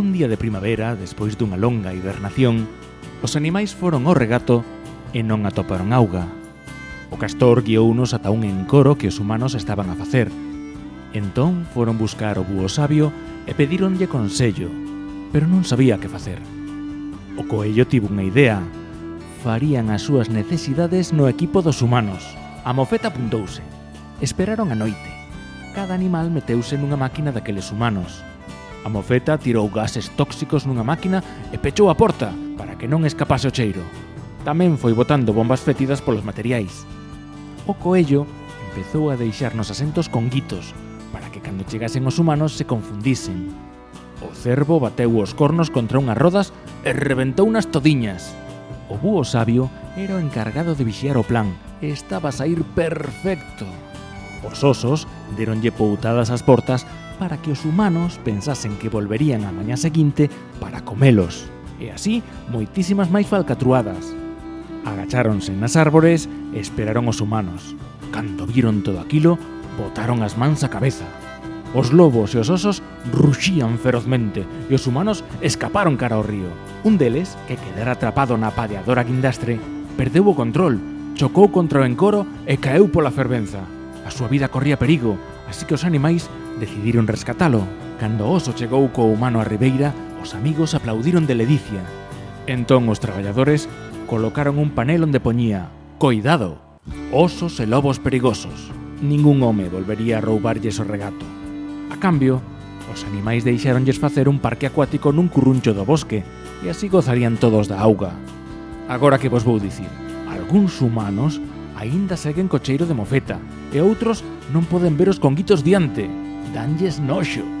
Un día de primavera, despois dunha longa hibernación, os animais foron ao regato e non atoparon auga. O castor guiounos ata un encoro que os humanos estaban a facer. Entón foron buscar o búho sabio e pedíronlle consello, pero non sabía que facer. O coello tivo unha idea. Farían as súas necesidades no equipo dos humanos. A mofeta apuntouse. Esperaron a noite. Cada animal meteuse nunha máquina daqueles humanos. A mofeta tirou gases tóxicos nunha máquina e pechou a porta para que non escapase o cheiro. Tamén foi botando bombas fétidas polos materiais. O coello empezou a deixar nos asentos con guitos, para que cando chegasen os humanos se confundisen. O cervo bateu os cornos contra unhas rodas e reventou unas todiñas. O búho sabio era o encargado de vixiar o plan e estaba a sair perfecto. Os osos deronlle poutadas as portas para que os humanos pensasen que volverían a mañá seguinte para comelos. E así, moitísimas máis falcatruadas. Agacháronse nas árbores e esperaron os humanos. Cando viron todo aquilo, botaron as mans a cabeza. Os lobos e os osos ruxían ferozmente e os humanos escaparon cara ao río. Un deles, que quedara atrapado na padeadora guindastre, perdeu o control, chocou contra o encoro e caeu pola fervenza. A súa vida corría perigo, así que os animais decidiron rescatalo. Cando o oso chegou co humano a ribeira, os amigos aplaudiron de ledicia. Entón os traballadores colocaron un panel onde poñía Coidado, osos e lobos perigosos. Ningún home volvería a roubarlles o regato. A cambio, os animais deixaronlles facer un parque acuático nun curruncho do bosque e así gozarían todos da auga. Agora que vos vou dicir, algúns humanos aínda seguen co cheiro de mofeta e outros non poden ver os conguitos diante. Danlles noxo.